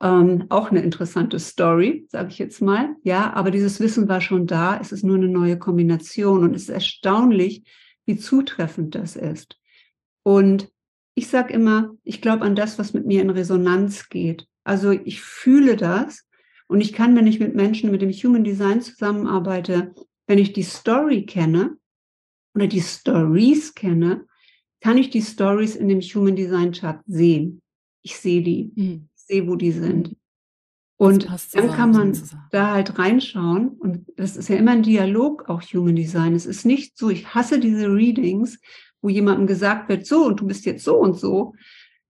Ähm, auch eine interessante Story, sage ich jetzt mal. Ja, aber dieses Wissen war schon da. Es ist nur eine neue Kombination und es ist erstaunlich, wie zutreffend das ist. Und ich sage immer, ich glaube an das, was mit mir in Resonanz geht. Also ich fühle das und ich kann, wenn ich mit Menschen mit dem Human Design zusammenarbeite, wenn ich die Story kenne, oder die Stories kenne, kann ich die Stories in dem Human Design Chart sehen. Ich sehe die, mhm. ich sehe, wo die sind. Und dann kann man da halt reinschauen. Und das ist ja immer ein Dialog, auch Human Design. Es ist nicht so, ich hasse diese Readings, wo jemandem gesagt wird, so und du bist jetzt so und so,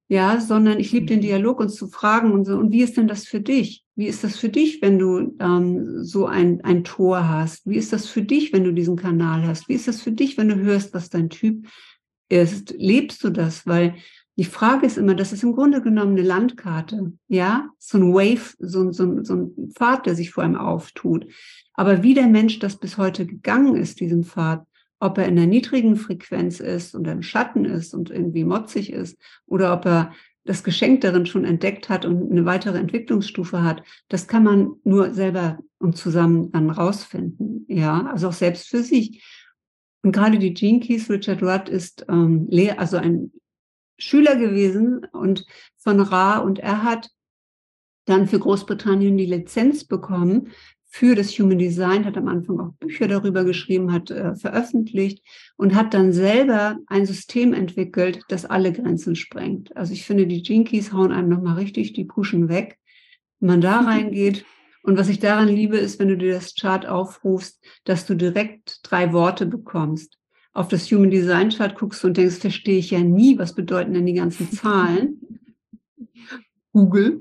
ja, sondern ich liebe den mhm. Dialog und zu fragen und so, und wie ist denn das für dich? Wie ist das für dich, wenn du ähm, so ein, ein Tor hast? Wie ist das für dich, wenn du diesen Kanal hast? Wie ist das für dich, wenn du hörst, was dein Typ ist? Lebst du das? Weil die Frage ist immer, das ist im Grunde genommen eine Landkarte, ja, so ein Wave, so, so, so ein Pfad, der sich vor einem auftut. Aber wie der Mensch das bis heute gegangen ist, diesen Pfad, ob er in der niedrigen Frequenz ist und im Schatten ist und irgendwie motzig ist oder ob er das Geschenk darin schon entdeckt hat und eine weitere Entwicklungsstufe hat, das kann man nur selber und zusammen dann rausfinden. Ja, also auch selbst für sich. Und gerade die Gene Keys, Richard Rudd ist ähm, Lehr also ein Schüler gewesen und von Ra und er hat dann für Großbritannien die Lizenz bekommen für das Human Design, hat am Anfang auch Bücher darüber geschrieben, hat äh, veröffentlicht und hat dann selber ein System entwickelt, das alle Grenzen sprengt. Also ich finde, die Jinkies hauen einem nochmal richtig die Puschen weg, wenn man da reingeht. Und was ich daran liebe, ist, wenn du dir das Chart aufrufst, dass du direkt drei Worte bekommst. Auf das Human Design Chart guckst du und denkst, verstehe ich ja nie, was bedeuten denn die ganzen Zahlen? Google.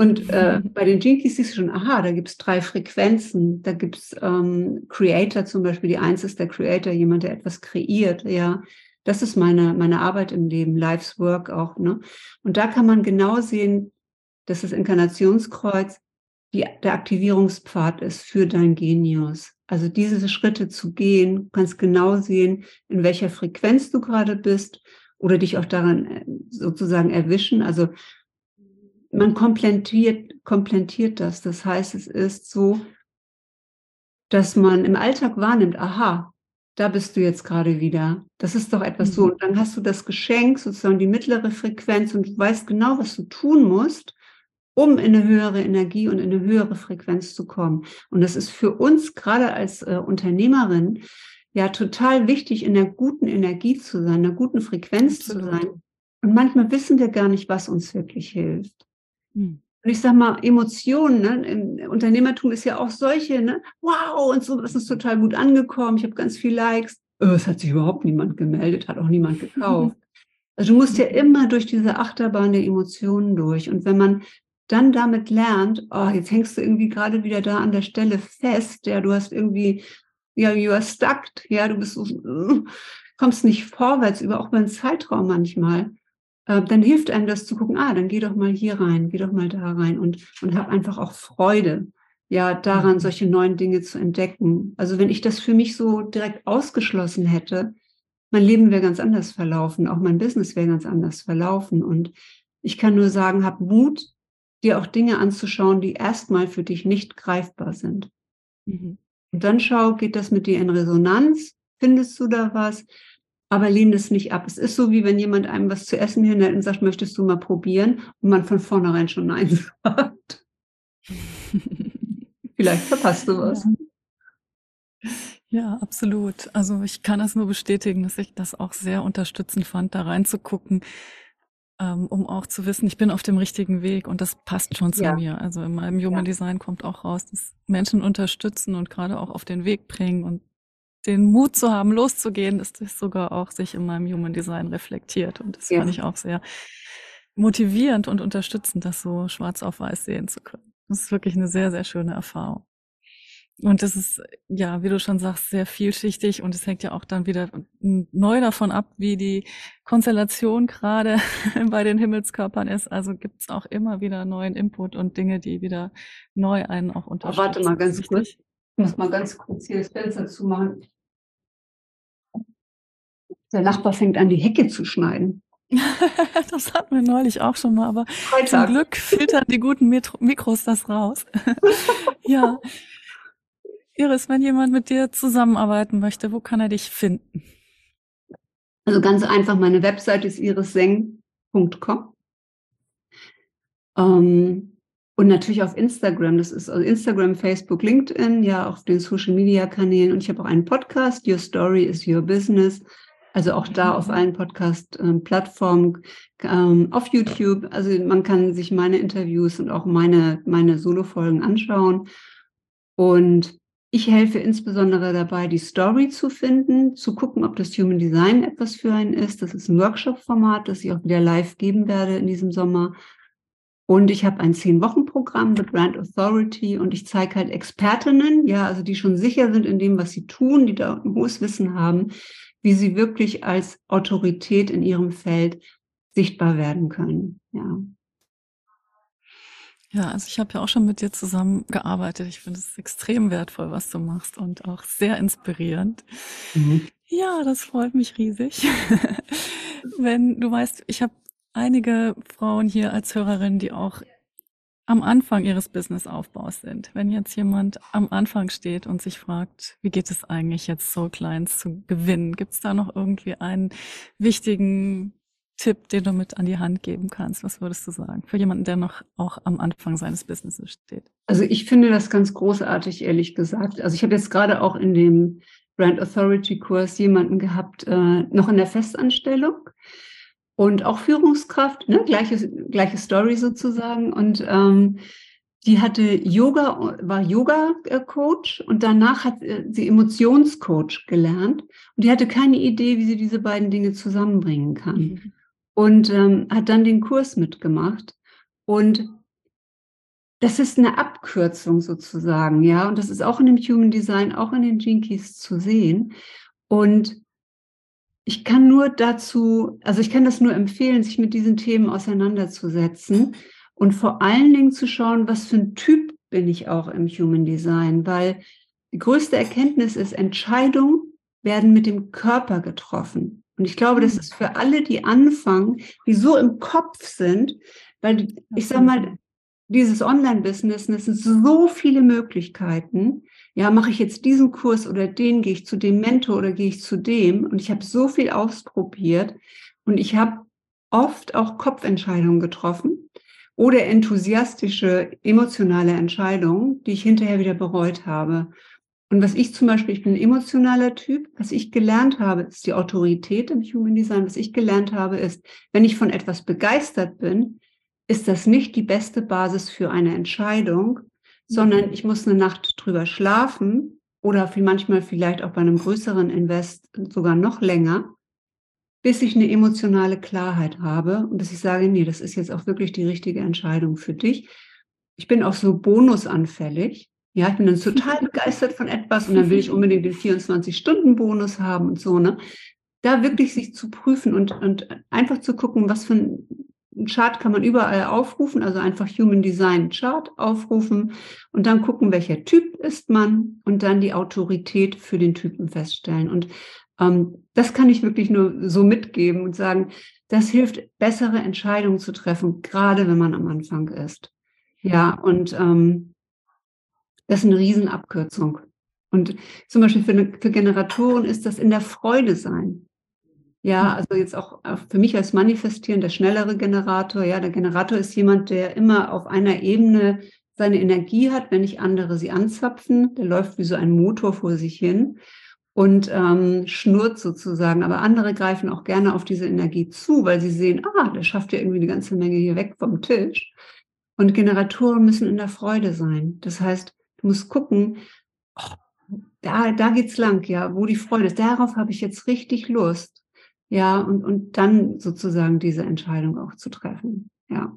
Und äh, bei den Jinkies siehst du schon, aha, da gibt's drei Frequenzen. Da gibt's ähm, Creator zum Beispiel. Die eins ist der Creator, jemand, der etwas kreiert. Ja, das ist meine, meine Arbeit im Leben, Life's Work auch. Ne? Und da kann man genau sehen, dass das Inkarnationskreuz die, der Aktivierungspfad ist für dein Genius. Also diese Schritte zu gehen, du kannst genau sehen, in welcher Frequenz du gerade bist oder dich auch daran äh, sozusagen erwischen. Also man komplettiert, komplettiert das. Das heißt, es ist so, dass man im Alltag wahrnimmt, aha, da bist du jetzt gerade wieder. Das ist doch etwas mhm. so. Und dann hast du das Geschenk, sozusagen die mittlere Frequenz und du weißt genau, was du tun musst, um in eine höhere Energie und in eine höhere Frequenz zu kommen. Und das ist für uns gerade als äh, Unternehmerin ja total wichtig, in der guten Energie zu sein, in der guten Frequenz Absolut. zu sein. Und manchmal wissen wir gar nicht, was uns wirklich hilft. Mhm. Und ich sag mal, Emotionen, ne? Im Unternehmertum ist ja auch solche, ne? Wow, und so, das ist total gut angekommen, ich habe ganz viel Likes. Oh, es hat sich überhaupt niemand gemeldet, hat auch niemand gekauft. Also du musst ja immer durch diese Achterbahn der Emotionen durch. Und wenn man dann damit lernt, oh, jetzt hängst du irgendwie gerade wieder da an der Stelle fest, ja, du hast irgendwie, ja, you are stuck, ja, du bist so, kommst nicht vorwärts über auch über einen Zeitraum manchmal äh, dann hilft einem das zu gucken, ah, dann geh doch mal hier rein, geh doch mal da rein und, und hab einfach auch Freude, ja, daran, mhm. solche neuen Dinge zu entdecken. Also wenn ich das für mich so direkt ausgeschlossen hätte, mein Leben wäre ganz anders verlaufen, auch mein Business wäre ganz anders verlaufen. Und ich kann nur sagen, hab Mut, dir auch Dinge anzuschauen, die erstmal für dich nicht greifbar sind. Mhm. Und dann schau, geht das mit dir in Resonanz? Findest du da was? Aber lehne es nicht ab. Es ist so, wie wenn jemand einem was zu essen hinhält und sagt, möchtest du mal probieren? Und man von vornherein schon Nein sagt. Vielleicht verpasst du was. Ja. ja, absolut. Also ich kann das nur bestätigen, dass ich das auch sehr unterstützend fand, da reinzugucken, ähm, um auch zu wissen, ich bin auf dem richtigen Weg und das passt schon zu ja. mir. Also in meinem Human ja. Design kommt auch raus, dass Menschen unterstützen und gerade auch auf den Weg bringen und den Mut zu haben, loszugehen, dass das sogar auch sich in meinem Human Design reflektiert. Und das ja. fand ich auch sehr motivierend und unterstützend, das so schwarz auf weiß sehen zu können. Das ist wirklich eine sehr, sehr schöne Erfahrung. Und das ist, ja, wie du schon sagst, sehr vielschichtig und es hängt ja auch dann wieder neu davon ab, wie die Konstellation gerade bei den Himmelskörpern ist. Also gibt es auch immer wieder neuen Input und Dinge, die wieder neu einen auch unterstützen. Aber warte mal ganz kurz. Ich muss mal ganz kurz hier das Fenster zumachen. Der Nachbar fängt an, die Hecke zu schneiden. das hatten wir neulich auch schon mal, aber Freitag. zum Glück filtern die guten Mikros das raus. ja. Iris, wenn jemand mit dir zusammenarbeiten möchte, wo kann er dich finden? Also ganz einfach, meine Website ist irisseng.com. Ähm, und natürlich auf Instagram. Das ist also Instagram, Facebook, LinkedIn, ja, auf den Social Media Kanälen. Und ich habe auch einen Podcast, Your Story is Your Business. Also auch da auf allen Podcast-Plattformen, ähm, auf YouTube. Also man kann sich meine Interviews und auch meine, meine Solo-Folgen anschauen. Und ich helfe insbesondere dabei, die Story zu finden, zu gucken, ob das Human Design etwas für einen ist. Das ist ein Workshop-Format, das ich auch wieder live geben werde in diesem Sommer. Und ich habe ein Zehn-Wochen-Programm, The Brand Authority, und ich zeige halt Expertinnen, ja, also die schon sicher sind in dem, was sie tun, die da ein hohes Wissen haben, wie sie wirklich als Autorität in ihrem Feld sichtbar werden können. Ja. Ja, also ich habe ja auch schon mit dir zusammengearbeitet. Ich finde es extrem wertvoll, was du machst und auch sehr inspirierend. Mhm. Ja, das freut mich riesig. Wenn du weißt, ich habe einige Frauen hier als Hörerin, die auch am Anfang ihres Businessaufbaus sind. Wenn jetzt jemand am Anfang steht und sich fragt, wie geht es eigentlich jetzt Soul Clients zu gewinnen, gibt es da noch irgendwie einen wichtigen Tipp, den du mit an die Hand geben kannst? Was würdest du sagen für jemanden, der noch auch am Anfang seines Businesses steht? Also ich finde das ganz großartig, ehrlich gesagt. Also ich habe jetzt gerade auch in dem Brand Authority Kurs jemanden gehabt, äh, noch in der Festanstellung und auch Führungskraft, ne? gleiche, gleiche Story sozusagen. Und ähm, die hatte Yoga, war Yoga-Coach und danach hat äh, sie Emotionscoach gelernt. Und die hatte keine Idee, wie sie diese beiden Dinge zusammenbringen kann. Mhm. Und ähm, hat dann den Kurs mitgemacht. Und das ist eine Abkürzung sozusagen, ja. Und das ist auch in dem Human Design, auch in den Jinkies zu sehen. Und ich kann nur dazu, also ich kann das nur empfehlen, sich mit diesen Themen auseinanderzusetzen und vor allen Dingen zu schauen, was für ein Typ bin ich auch im Human Design, weil die größte Erkenntnis ist, Entscheidungen werden mit dem Körper getroffen. Und ich glaube, das hm. ist für alle, die anfangen, die so im Kopf sind, weil ich sag mal, dieses Online-Business, das sind so viele Möglichkeiten. Ja, mache ich jetzt diesen Kurs oder den, gehe ich zu dem Mentor oder gehe ich zu dem? Und ich habe so viel ausprobiert und ich habe oft auch Kopfentscheidungen getroffen oder enthusiastische, emotionale Entscheidungen, die ich hinterher wieder bereut habe. Und was ich zum Beispiel, ich bin ein emotionaler Typ, was ich gelernt habe, ist die Autorität im Human Design. Was ich gelernt habe, ist, wenn ich von etwas begeistert bin, ist das nicht die beste Basis für eine Entscheidung, sondern mhm. ich muss eine Nacht drüber schlafen oder manchmal vielleicht auch bei einem größeren Invest sogar noch länger, bis ich eine emotionale Klarheit habe und bis ich sage, nee, das ist jetzt auch wirklich die richtige Entscheidung für dich. Ich bin auch so bonusanfällig. Ja, ich bin dann total begeistert von etwas und dann will ich unbedingt den 24-Stunden-Bonus haben und so, ne? Da wirklich sich zu prüfen und, und einfach zu gucken, was für ein Chart kann man überall aufrufen, also einfach Human Design Chart aufrufen und dann gucken, welcher Typ ist man und dann die Autorität für den Typen feststellen. Und ähm, das kann ich wirklich nur so mitgeben und sagen, das hilft, bessere Entscheidungen zu treffen, gerade wenn man am Anfang ist. Ja, und ähm, das ist eine Riesenabkürzung. Und zum Beispiel für, für Generatoren ist das in der Freude sein. Ja, also jetzt auch für mich als Manifestieren der schnellere Generator. Ja, der Generator ist jemand, der immer auf einer Ebene seine Energie hat, wenn nicht andere sie anzapfen. Der läuft wie so ein Motor vor sich hin und ähm, schnurrt sozusagen. Aber andere greifen auch gerne auf diese Energie zu, weil sie sehen, ah, der schafft ja irgendwie eine ganze Menge hier weg vom Tisch. Und Generatoren müssen in der Freude sein. Das heißt, Du musst gucken, oh, da, da geht's lang, ja, wo die Freude ist. Darauf habe ich jetzt richtig Lust. Ja, und, und dann sozusagen diese Entscheidung auch zu treffen. Ja.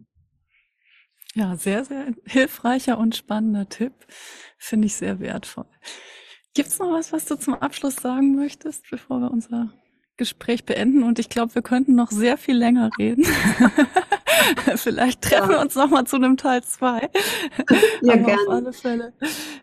Ja, sehr, sehr hilfreicher und spannender Tipp. Finde ich sehr wertvoll. Gibt's noch was, was du zum Abschluss sagen möchtest, bevor wir unser Gespräch beenden? Und ich glaube, wir könnten noch sehr viel länger reden. Vielleicht treffen ja. wir uns nochmal zu einem Teil zwei. Ja, Aber gerne. Auf alle Fälle,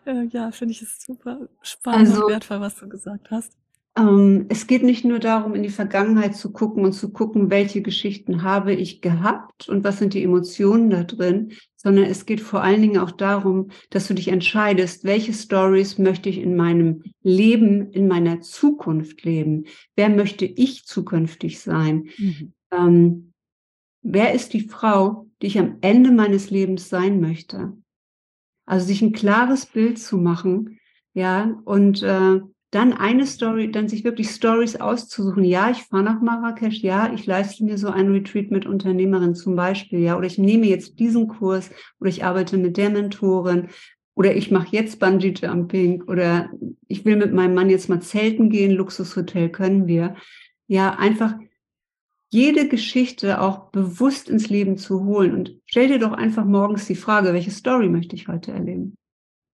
äh, ja, finde ich es super spannend also, und wertvoll, was du gesagt hast. Ähm, es geht nicht nur darum, in die Vergangenheit zu gucken und zu gucken, welche Geschichten habe ich gehabt und was sind die Emotionen da drin, sondern es geht vor allen Dingen auch darum, dass du dich entscheidest, welche Stories möchte ich in meinem Leben, in meiner Zukunft leben? Wer möchte ich zukünftig sein? Mhm. Ähm, wer ist die Frau, die ich am Ende meines Lebens sein möchte? Also sich ein klares Bild zu machen, ja, und äh, dann eine Story, dann sich wirklich Stories auszusuchen. Ja, ich fahre nach Marrakesch, ja, ich leiste mir so ein Retreat mit Unternehmerin zum Beispiel, ja, oder ich nehme jetzt diesen Kurs oder ich arbeite mit der Mentorin oder ich mache jetzt Bungee Jumping oder ich will mit meinem Mann jetzt mal zelten gehen, Luxushotel können wir. Ja, einfach jede Geschichte auch bewusst ins Leben zu holen. Und stell dir doch einfach morgens die Frage, welche Story möchte ich heute erleben?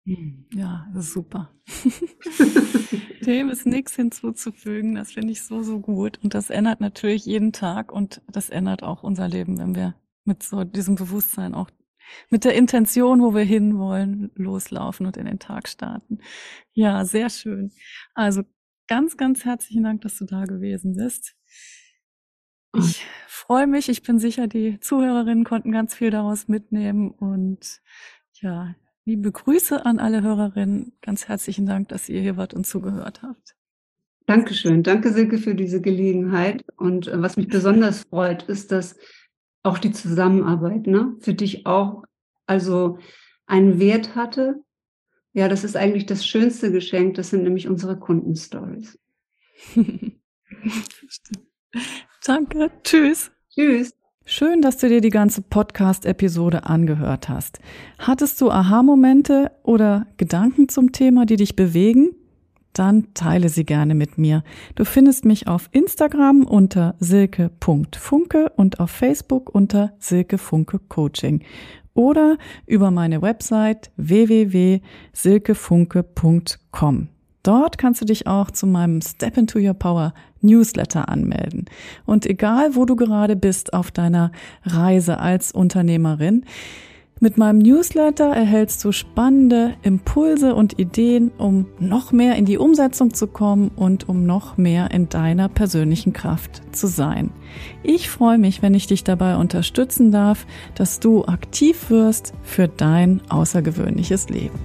Ja, super. Dem ist nichts hinzuzufügen. Das finde ich so, so gut. Und das ändert natürlich jeden Tag und das ändert auch unser Leben, wenn wir mit so diesem Bewusstsein auch mit der Intention, wo wir hinwollen, loslaufen und in den Tag starten. Ja, sehr schön. Also ganz, ganz herzlichen Dank, dass du da gewesen bist. Ich freue mich. Ich bin sicher, die Zuhörerinnen konnten ganz viel daraus mitnehmen. Und ja, liebe Grüße an alle Hörerinnen. Ganz herzlichen Dank, dass ihr hier wart und zugehört habt. Dankeschön. Danke, Silke, für diese Gelegenheit. Und äh, was mich besonders freut, ist, dass auch die Zusammenarbeit ne, für dich auch also einen Wert hatte. Ja, das ist eigentlich das schönste Geschenk. Das sind nämlich unsere Kundenstories. Danke. Tschüss. Tschüss. Schön, dass du dir die ganze Podcast-Episode angehört hast. Hattest du Aha-Momente oder Gedanken zum Thema, die dich bewegen? Dann teile sie gerne mit mir. Du findest mich auf Instagram unter silke.funke und auf Facebook unter silkefunke Coaching oder über meine Website www.silkefunke.com. Dort kannst du dich auch zu meinem Step into Your Power Newsletter anmelden. Und egal, wo du gerade bist auf deiner Reise als Unternehmerin, Mit meinem Newsletter erhältst du spannende Impulse und Ideen, um noch mehr in die Umsetzung zu kommen und um noch mehr in deiner persönlichen Kraft zu sein. Ich freue mich, wenn ich dich dabei unterstützen darf, dass du aktiv wirst für dein außergewöhnliches Leben.